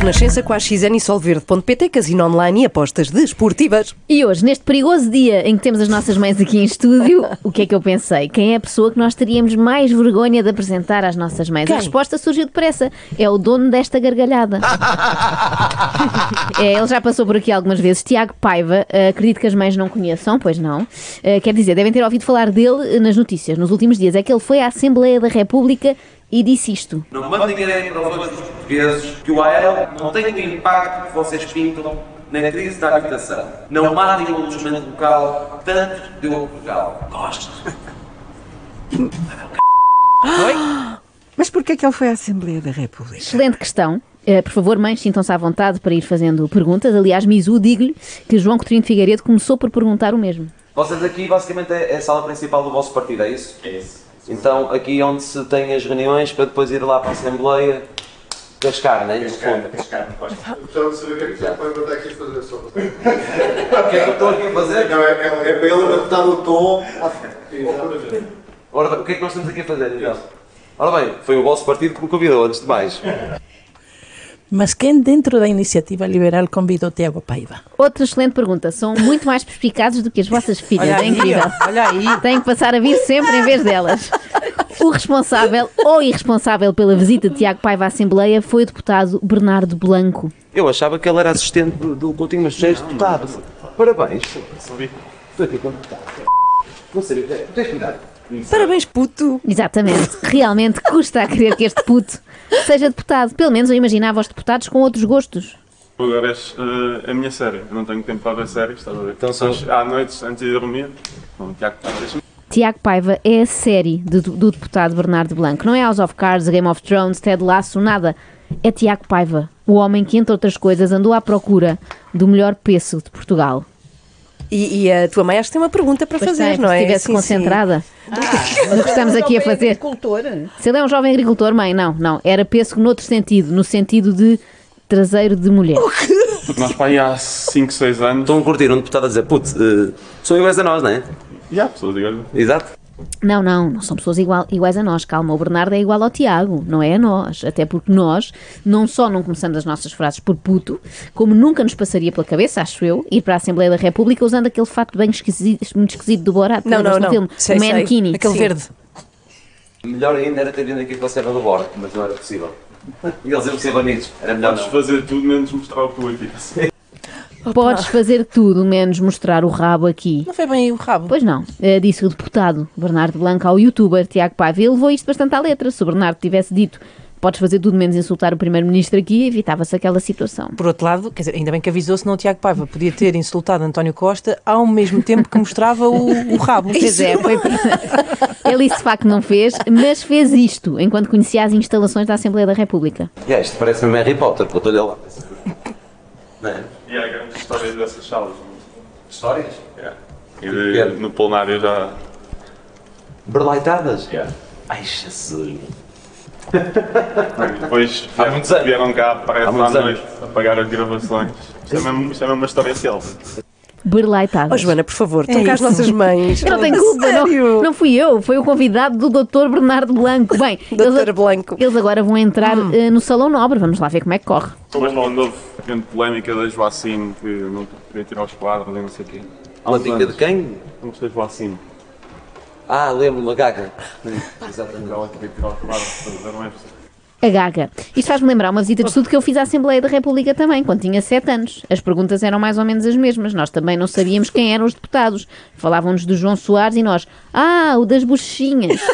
Renascença com a XN e Solverde.pt, casino online e apostas desportivas. E hoje, neste perigoso dia em que temos as nossas mães aqui em estúdio, o que é que eu pensei? Quem é a pessoa que nós teríamos mais vergonha de apresentar às nossas mães? Quem? A resposta surgiu depressa. É o dono desta gargalhada. é, ele já passou por aqui algumas vezes. Tiago Paiva, eh, acredito que as mães não conheçam, pois não. Eh, quer dizer, devem ter ouvido falar dele eh, nas notícias nos últimos dias. É que ele foi à Assembleia da República e disse isto. Não mandem ninguém para os dos portugueses que o AL não tem o impacto que vocês pintam na crise da habitação. Não matem o alojamento local, tanto deu a Portugal. Gosto. Mas porquê é que ele foi à Assembleia da República? Excelente questão. Eh, por favor, mães, sintam-se à vontade para ir fazendo perguntas. Aliás, Mizu, digo-lhe que João Coutinho de Figueiredo começou por perguntar o mesmo. Vocês aqui basicamente é é a sala principal do vosso partido, é isso? É isso. Então aqui é onde se tem as reuniões para depois ir lá para a Assembleia cascar, né? No fundo. Gostava de saber o que é que o Paiva está aqui a fazer só. O que é que eu estou aqui a fazer? Não, é, é, é para ele adaptar o tom. Ora o que é que nós estamos aqui a fazer então? Ora bem, foi o vosso partido que me convidou, antes de mais. Mas quem dentro da iniciativa liberal convidou Tiago Paiva? Outra excelente pergunta. São muito mais perspicazes do que as vossas filhas. Olha é aí, incrível. olha aí. Têm que passar a vir sempre em vez delas. O responsável ou irresponsável pela visita de Tiago Paiva à Assembleia foi o deputado Bernardo Blanco. Eu achava que ele era assistente do, do Coutinho, mas és deputado. Parabéns. Estou aqui com deputado. Não sei, tens cuidado. Parabéns, puto! Exatamente. Realmente custa a crer que este puto seja deputado. Pelo menos eu imaginava os deputados com outros gostos. Agora és eh, a minha série. Eu não tenho tempo para ver séries, estás a ver? Então Mas há noites antes de dormir. Bom, Tiago, deixa-me. Tiago Paiva é a série do, do deputado Bernardo Blanco. Não é House of Cards, Game of Thrones, Ted Lasso, nada. É Tiago Paiva, o homem que, entre outras coisas, andou à procura do melhor peso de Portugal. E, e a tua mãe acho que tem uma pergunta para Pois fazer, tem, não se é? estivesse Sim, concentrada no que estamos aqui a fazer. Se ele é um jovem agricultor, mãe, não, não. Era pêssego noutro sentido, no sentido de traseiro de mulher. Porque nós aí há 5, 6 anos. Estão a curtir um deputado a dizer, putz, eh, são iguais a nós, não é? E há pessoas, digo Exato. Não, não, não são pessoas igual- iguais a nós. Calma, o Bernardo é igual ao Tiago, não é a nós. Até porque nós não só não começamos as nossas frases por puto, como nunca nos passaria pela cabeça, acho eu, ir para a Assembleia da República usando aquele fato bem esquisito, muito esquisito do Borat. Não, não, não. Filme? Sei, o. Mankini. Aquele Sim. verde. Melhor ainda era ter vindo aqui com a cena do Bora, mas não era possível. E eles iam ser banidos. Era melhor não. fazer tudo menos mostrar o que tu aqui. Podes fazer tudo, menos mostrar o rabo aqui. Não foi bem o rabo. Pois não, eh, disse o deputado Bernardo Blanco ao youtuber Tiago Paiva. Ele levou isto bastante à letra. Se o Bernardo tivesse dito podes fazer tudo menos insultar o primeiro-ministro aqui, evitava-se aquela situação. Por outro lado, quer dizer, ainda bem que avisou, senão o Tiago Paiva podia ter insultado António Costa ao mesmo tempo que mostrava o, o rabo. Pois é, foi... ele isso de facto não fez, mas fez isto enquanto conhecia as instalações da Assembleia da República. É, isto parece-me Harry Potter, porque eu estou-lhe lá. Não é? E há grandes histórias dessas salas. Histórias? Yeah. E de- no plenário já. Berlaitadas? Yeah. Ai, Jesus. Depois Há muitos anos. vieram cá, parece Há à noite, apagar as gravações. Isto é mesmo, isto é mesmo uma história selva. Berlaitadas. Oh, Joana, por favor, É toca isso. nossas mães. Eu não tenho culpa, não, não fui eu, foi o convidado do Dr. Bernardo Blanco. Bem, Doutor eles, Blanco. eles agora vão entrar eh, no Salão Nobre, vamos lá ver como é que corre. Depois não houve grande polémica da Joacine, que não queria tirar os quadros e não sei o quê. Uma dica de quem? Não gostei de Joacine. Ah, lembro-me, macaca. Exatamente. Ela queria tirar os quadros, mas não é possível. A Gaga. Isto faz-me lembrar uma visita de estudo que eu fiz à Assembleia da República também, quando tinha 7 anos. As perguntas eram mais ou menos as mesmas. Nós também não sabíamos quem eram os deputados. Falavam-nos do João Soares e nós, ah, o das bochechinhas.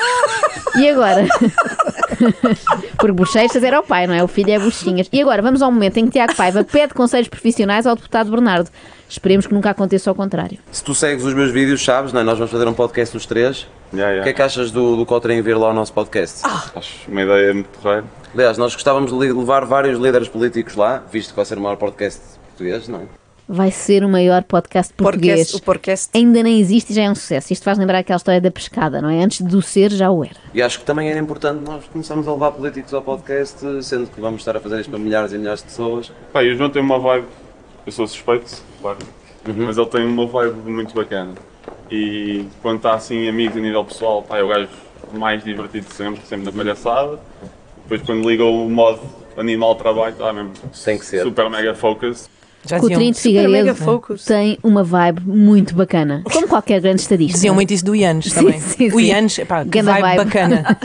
E agora? Porque bochechas era o pai, não é? O filho é bochechinhas. E agora vamos ao momento em que Tiago Paiva pede conselhos profissionais ao deputado Bernardo. Esperemos que nunca aconteça ao contrário. Se tu segues os meus vídeos, sabes, não é? Nós vamos fazer um podcast os três. Yeah, O yeah. que é que achas do, do Cotrim vir lá ao nosso podcast? Acho uma ideia muito porreira. Aliás, nós gostávamos de levar vários líderes políticos lá, visto que vai ser o maior podcast português, não é? Vai ser o maior podcast português. Podcast, o podcast. Ainda nem existe e já é um sucesso. Isto faz lembrar aquela história da pescada, não é? Antes de o ser, já o era. E acho que também era importante nós começarmos a levar políticos ao podcast, sendo que vamos estar a fazer isto para milhares e milhares de pessoas. Pá, e o João tem uma vibe, eu sou suspeito, claro, mas ele tem uma vibe muito bacana. E quando está assim, amigos a nível pessoal, pá, é o gajo mais divertido de sempre, sempre na palhaçada. Depois quando liga o modo animal trabalho, está mesmo Tem que ser. super mega focus. Já Coutrinho de Figueiredo focus. tem uma vibe muito bacana, como qualquer grande estadista. Diziam muito isso do Ianes também. sim, O sim. Ianes, pá, que vibe, vibe. bacana.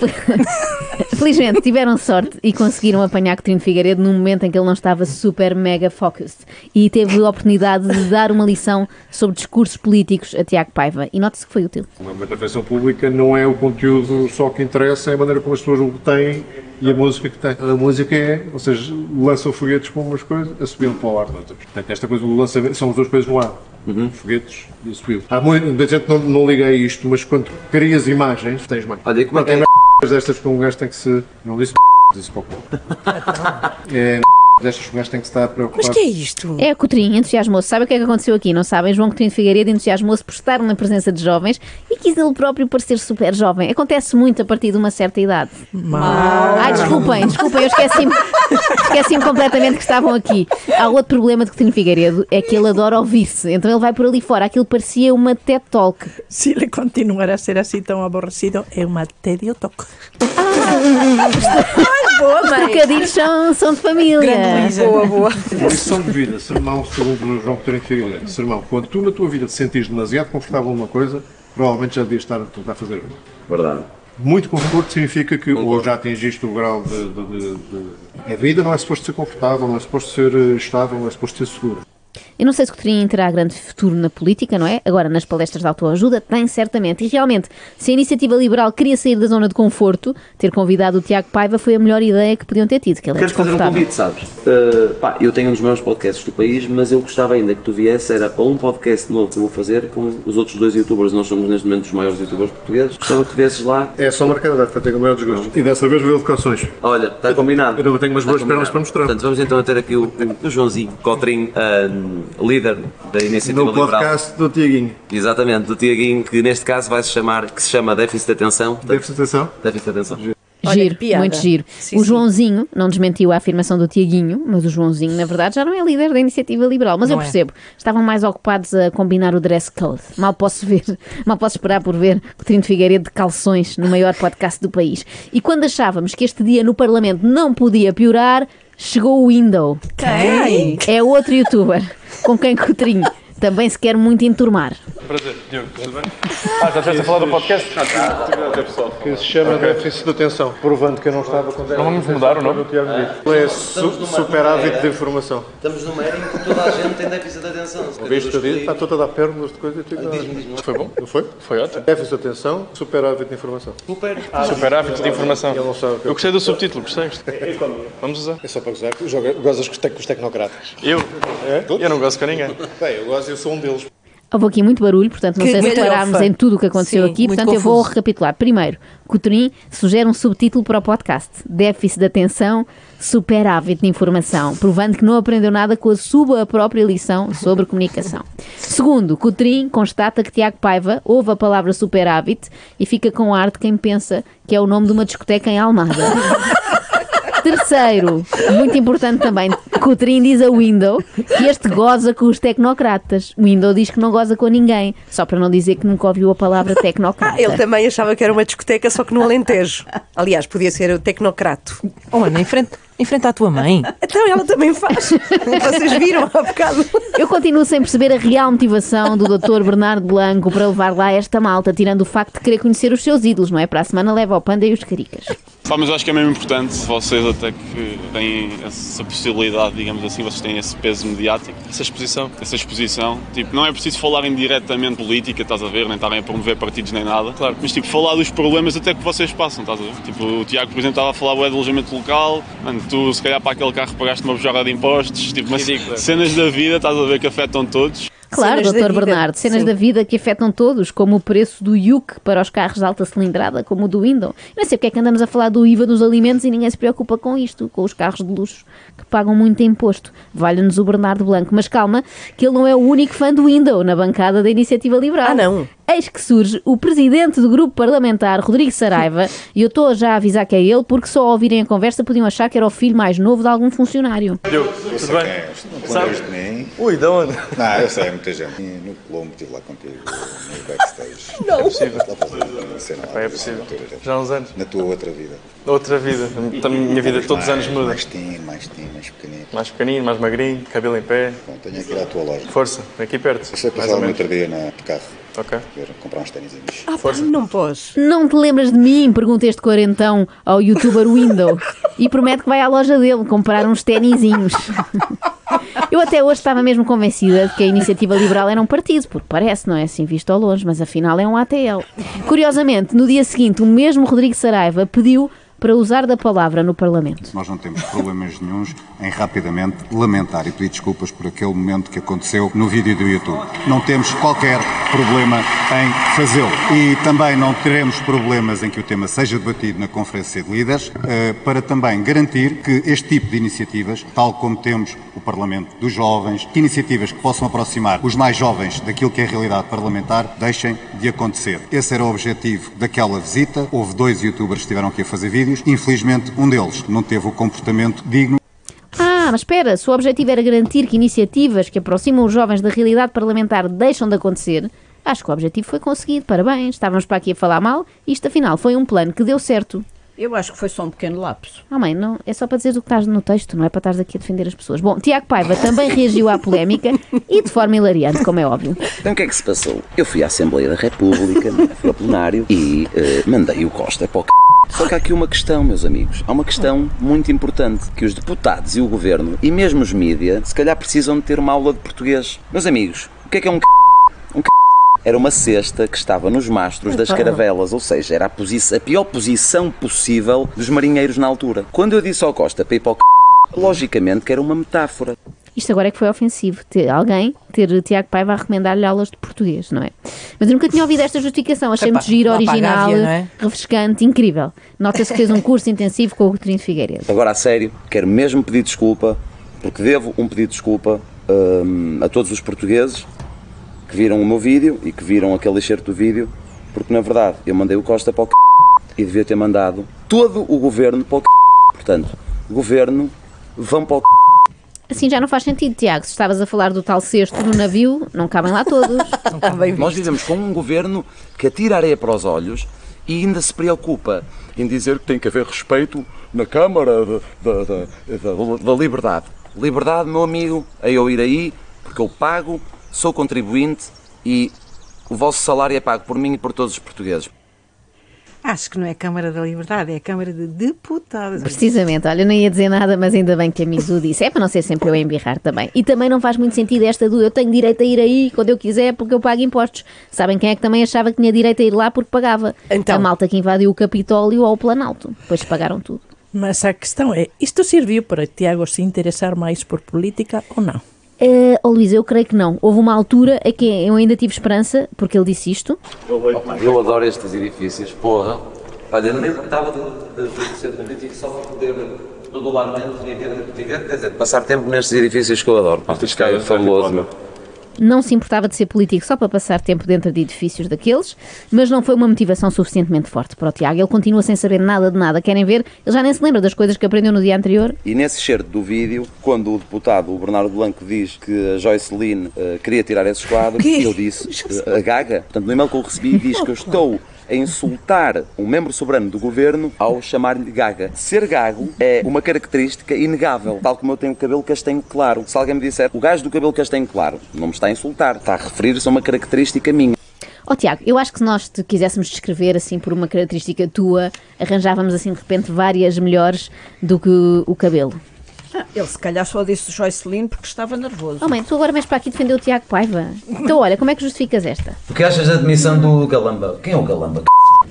Felizmente tiveram sorte e conseguiram apanhar Coutinho Figueiredo num momento em que ele não estava super mega focused e teve a oportunidade de dar uma lição sobre discursos políticos a Tiago Paiva e note-se que foi útil. Uma intervenção pública não é o conteúdo só que interessa, é a maneira como as pessoas o têm e a música que tem. A música é, ou seja, lançam foguetes para umas coisas, a subi para o ar noutras. Portanto, esta coisa do lançamento são as duas coisas no ar. Foguetes e a subi. Há muita gente não, não liga a isto, mas quando crias imagens, tens mais. Olha, como é que é? Tem destas que um gajo tem que se. Não disse disse pouco. É destas que um gajo tem que estar preocupado. Mas que é isto? É, Coutrinho entusiasmou-se. Sabe o que é que aconteceu aqui? Não sabem? João Coutinho de Figueiredo entusiasmou-se por estar na presença de jovens quis ele próprio parecer super jovem. Acontece muito a partir de uma certa idade. Ai, desculpem, desculpem, eu esqueci-me esqueci completamente que estavam aqui. Há outro problema de Coutinho Figueiredo, é que ele adora ouvir-se. Então ele vai por ali fora. Aquilo parecia uma TED Talk. Si le continuara a ser así tan aborrecido, é uma tedio toque. Boa, Os trocadilhos são, são de família. Boa, boa. Lição de vida, sermão, segundo João Coutinho de Figueiredo. Sermão, quando tu na tua vida te sentires demasiado confortável numa coisa, provavelmente já devias estar a tentar fazer. Verdade. Muito conforto significa que ou já atingiste o grau de, de- de- de- A vida não é suposto ser confortável, não é suposto ser eh, estável, não é suposto ser segura. Eu não sei se Coutinho terá grande futuro na política, não é? Agora, nas palestras de autoajuda, tem certamente. E realmente, se a iniciativa liberal queria sair da zona de conforto, ter convidado o Tiago Paiva foi a melhor ideia que podiam ter tido, que ele é Queres fazer um convite, sabes? Uh, pá, eu tenho um dos maiores podcasts do país, mas eu gostava ainda que tu viesse, era para um podcast novo que eu vou fazer com os outros dois youtubers, nós somos neste momento os maiores youtubers portugueses. Gostava que tu viesses lá. É só marcar a data, tenho o maior desgosto. E dessa vez veio educações. Olha, está combinado. Eu tenho umas boas Está pernas para mostrar. Portanto, vamos então ter aqui o, o- o Joãozinho Cotrim, um, líder da Iniciativa No Liberal. podcast do Tiaguinho. Exatamente, do Tiaguinho, que neste caso vai se chamar, que se chama Déficit de Atenção. Deve-se atenção. Déficit de Atenção. Olha, Giro, piada. muito giro. Sim, o sim. Joãozinho não desmentiu a afirmação do Tiaguinho, mas o Joãozinho, na verdade, já não é líder da iniciativa liberal. Mas eu Não é. percebo, estavam mais ocupados a combinar o dress code. Mal posso ver, mal posso esperar por ver o Trino Figueiredo de calções no maior podcast do país. E quando achávamos que este dia no Parlamento não podia piorar, chegou o Window. Quem? É outro youtuber com quem Coutrinho também se quer muito enturmar. Prazer, Diogo, tudo bem? Ah, já estiveste a falar do podcast? Que se chama déficit de atenção, provando que eu não estava com Não vamos mudar o nome? É su super hábito de informação. Estamos numa era em que toda a gente tem déficit de atenção. Ouviste disse? Está toda a dar pérolas de coisa e tu Foi bom? Não foi? Foi ótimo. Déficit de atenção, super hábito de informação. Super. Super hábito de informação. Que Eu gostei do subtítulo, gostei. Vamos usar. É só para gozar, gozas com os, tec- com os tecnocratas. Eu? Eu não gosto com ninguém. Bem, eu gosto, eu sou um deles. Houve aqui muito barulho, portanto não Que sei se galhofa. parámos em tudo o que aconteceu Sim, aqui, portanto eu vou confuso. recapitular. Primeiro, Coutrin sugere um subtítulo para o podcast: Déficit de atenção, super hábito de informação, provando que não aprendeu nada com a sua própria lição sobre comunicação. Segundo, Coutrin constata que Tiago Paiva ouve a palavra super hábito e fica com ar de quem pensa que é o nome de uma discoteca em Almada. Terceiro, muito importante também, Coutrin diz a Window que este goza com os tecnocratas. Window diz que não goza com ninguém, só para não dizer que nunca ouviu a palavra tecnocrata. Ah, ele também achava que era uma discoteca, só que no Alentejo. Aliás, podia ser o Tecnocrato. Ana, em frente, em frente à tua mãe. Então ela também faz. Vocês viram há bocado. Eu continuo sem perceber a real motivação do Dr. Bernardo Blanco para levar lá esta malta, tirando o facto de querer conhecer os seus ídolos, não é? Para a semana leva o Panda e os Caricas. Pá, mas eu acho que é mesmo importante vocês até que têm essa possibilidade, digamos assim, vocês têm esse peso mediático, Essa exposição. essa exposição. Tipo, não é preciso falarem diretamente política, estás a ver, nem estarem a promover partidos nem nada. Claro. Mas tipo, falar dos problemas até que vocês passam, estás a ver? Tipo, o Tiago, por exemplo, estava a falar de alojamento local, mano, tu se calhar para aquele carro pagaste uma bujada de impostos, tipo, mas cenas da vida, estás a ver, que afetam todos. Claro, Cenas Dr. Bernardo, cenas Sim. da vida que afetam todos, como o preço do Yuk para os carros de alta cilindrada, como o do Window. Não sei porque é que andamos a falar do IVA dos alimentos e ninguém se preocupa com isto, com os carros de luxo que pagam muito imposto. Valha-nos o Bernardo Blanco. Mas calma, que ele não é o único fã do Window na bancada da Iniciativa Liberal. Ah, não? Eis que surge o presidente do grupo parlamentar, Rodrigo Saraiva, e eu estou já a avisar que é ele, porque só ao ouvirem a conversa podiam achar que era o filho mais novo de algum funcionário. Eu, tudo bem? Não Sabe? de mim. Ui, de onde? Não, eu sei, é muita gente. No Colombo estive lá contigo, no backstage. É possível. Lá para uma cena lá, É na possível. Já há uns anos. Na tua outra vida. Outra vida. A minha vida todos os anos muda. Mais tinho, mais tinho, mais pequenino. Mais pequenino, mais magrinho, cabelo em pé. Bom, tenho que ir à tua loja. Força, aqui perto. Eu sei Mais passar ou no outro dia na, de carro. Ok. Ver, comprar uns ténis. Ah, pá, não podes. Não te lembras de mim? Pergunta este quarentão ao youtuber Window. E promete que vai à loja dele comprar uns tenizinhos. Eu até hoje estava mesmo convencida de que a iniciativa liberal era um partido, porque parece, não é assim visto ao longe, mas afinal é um ATL. Curiosamente, no dia seguinte, o mesmo Rodrigo Saraiva pediu para usar da palavra no Parlamento. Nós não temos problemas nenhums em rapidamente lamentar e pedir desculpas por aquele momento que aconteceu no vídeo do YouTube. Não temos qualquer problema em fazê-lo. E também não teremos problemas em que o tema seja debatido na Conferência de Líderes, eh, para também garantir que este tipo de iniciativas, tal como temos o Parlamento dos Jovens, que iniciativas que possam aproximar os mais jovens daquilo que é a realidade parlamentar, deixem de acontecer. Esse era o objetivo daquela visita. Houve dois youtubers que estiveram aqui a fazer Infelizmente, um deles não teve o comportamento digno Ah, mas espera, se o objetivo era garantir que iniciativas que aproximam os jovens da realidade parlamentar deixam de acontecer, acho que o objetivo foi conseguido. Parabéns, estávamos para aqui a falar mal, isto afinal foi um plano que deu certo. Eu acho que foi só um pequeno lapso. Ah, mãe, não, é só para dizer o que estás no texto, não é para estares aqui a defender as pessoas. Bom, Tiago Paiva também reagiu à polémica e de forma hilariante, como é óbvio. Então o que é que se passou? Eu fui à Assembleia da República, fui ao plenário e eh, mandei o Costa para o c... Só que há aqui uma questão, meus amigos. Há uma questão muito importante que os deputados e o governo e mesmo os mídia se calhar precisam de ter uma aula de português. Meus amigos, o que é que é um c... Um c... Era uma cesta que estava nos mastros das caravelas, ou seja, era a, a pior posição possível dos marinheiros na altura. Quando eu disse ao Costa para ir para o c... logicamente que era uma metáfora. Isto agora é que foi ofensivo, ter alguém, ter Tiago Paiva a recomendar-lhe aulas de português, não é? Mas eu nunca tinha ouvido esta justificação, achei muito giro, original, Gávea, é? refrescante, incrível. Nota-se que fez um curso intensivo com o Coutinho Figueiredo. Agora, a sério, quero mesmo pedir desculpa, porque devo um pedido de desculpa hum, a todos os portugueses que viram o meu vídeo e que viram aquele excerto do vídeo, porque na verdade eu mandei o Costa para o c... e devia ter mandado todo o governo para o c... Portanto, governo, vão para o c... Assim já não faz sentido, Tiago. Se estavas a falar do tal cesto no navio, não cabem lá todos. Nós vivemos com um governo que atira areia para os olhos e ainda se preocupa em dizer que tem que haver respeito na Câmara da, da, da, da- da Liberdade. Liberdade, meu amigo, é eu ir aí, porque eu pago, sou contribuinte e o vosso salário é pago por mim e por todos os portugueses. Acho que não é Câmara da Liberdade, é a Câmara de Deputados. Precisamente, olha, eu não ia dizer nada, mas ainda bem que a Mizu disse. É para não ser sempre eu a embirrar também. E também não faz muito sentido esta do eu tenho direito a ir aí quando eu quiser porque eu pago impostos. Sabem quem é que também achava que tinha direito a ir lá porque pagava? Então. A malta que invadiu o Capitólio ou o Planalto. Depois pagaram tudo. Mas a questão é, isto serviu para Tiago se interessar mais por política ou não? Uh, oh Luís, eu creio que não. Houve uma altura em que eu ainda tive esperança, porque ele disse isto. Eu adoro estes edifícios, porra. Olha, nem estava de, de, de ser político só para poder regularmente viver, viver, quer dizer, passar tempo nestes edifícios que eu adoro. Pá, isto é fabuloso, meu. Não se importava de ser político só para passar tempo dentro de edifícios daqueles, mas não foi uma motivação suficientemente forte para o Tiago. Ele continua sem saber nada de nada. Querem ver? Ele já nem se lembra das coisas que aprendeu no dia anterior. E nesse excerto do vídeo, quando o deputado, o Bernardo Blanco, diz que a Joyceline eh, queria tirar esses quadros, eu disse, eh, a Gaga, portanto, no e-mail que eu recebi, diz que eu estou a insultar um membro soberano do governo ao chamar-lhe Gaga. Ser gago é uma característica inegável, tal como eu tenho cabelo castanho claro. Se alguém me disser, o gajo do cabelo castanho claro, não me está a insultar, está a referir-se a uma característica minha. Ó Tiago, eu acho que se nós te quiséssemos descrever assim por uma característica tua, arranjávamos assim de repente várias melhores do que o cabelo. Ele se calhar só disse Joycelyn porque estava nervoso. Oh mãe, tu agora vens para aqui defender o Tiago Paiva. Então olha, como é que justificas esta? O que achas da admissão do Galamba? Quem é o Galamba?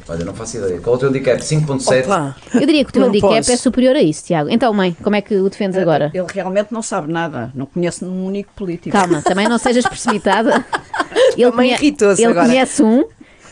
Olha, não faço ideia. Qual é o teu handicap? 5.7? Opa, Eu diria que o teu Não handicap posso. é superior a isso, Tiago. Então mãe, como é que o defendes agora? ele realmente não sabe nada, não conhece um único político. Calma, também não sejas precipitada. Ele, Também irritou-se ele agora. conhece um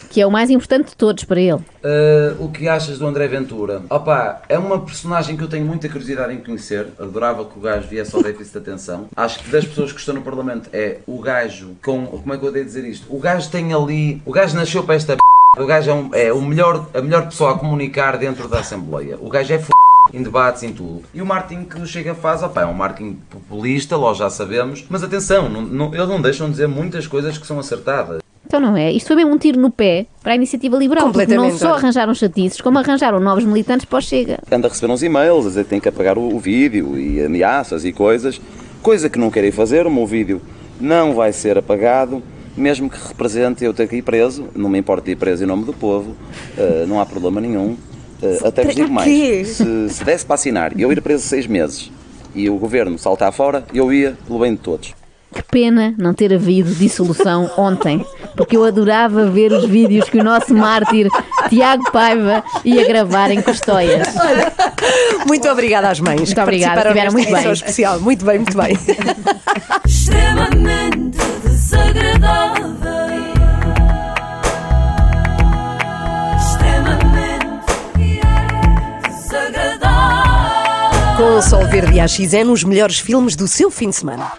que é o mais importante de todos para ele. Uh, o que achas do André Ventura? Opa, é uma personagem que eu tenho muita curiosidade em conhecer. Adorava que o gajo viesse ao déficit de atenção. Acho que das pessoas que estão no Parlamento é o gajo com. Como é que eu devo dizer isto? O gajo tem ali. O gajo nasceu para esta. O gajo é, um- é o melhor, a melhor pessoa a comunicar dentro da Assembleia. O gajo é f em debates, em tudo. E o marketing que o Chega faz, opa, é um marketing populista, nós já sabemos. Mas atenção, não, não, eles não deixam de dizer muitas coisas que são acertadas. Então não é? Isto foi mesmo um tiro no pé para a iniciativa liberal, porque não só arranjaram chatices, como arranjaram novos militantes para o Chega. anda a receber uns e-mails a dizer que tem que apagar o, o vídeo e ameaças e coisas, coisa que não querem fazer, o meu vídeo não vai ser apagado, mesmo que represente eu ter que ir preso, não me importa ir preso em nome do povo, eh, não há problema nenhum. Eh, até vos digo mais, se, se desse para assinar e eu ir preso seis meses e o governo saltar fora, eu ia pelo bem de todos. Que pena não ter havido dissolução ontem, porque eu adorava ver os vídeos que o nosso mártir Tiago Paiva ia gravar em Custóias. Muito obrigada às mães que obrigada, estiveram muito bem. especial. Muito bem, muito bem. extremamente desagradável. Extremamente desagradável. Com o Sol Verde e a XN, os melhores filmes do seu fim de semana.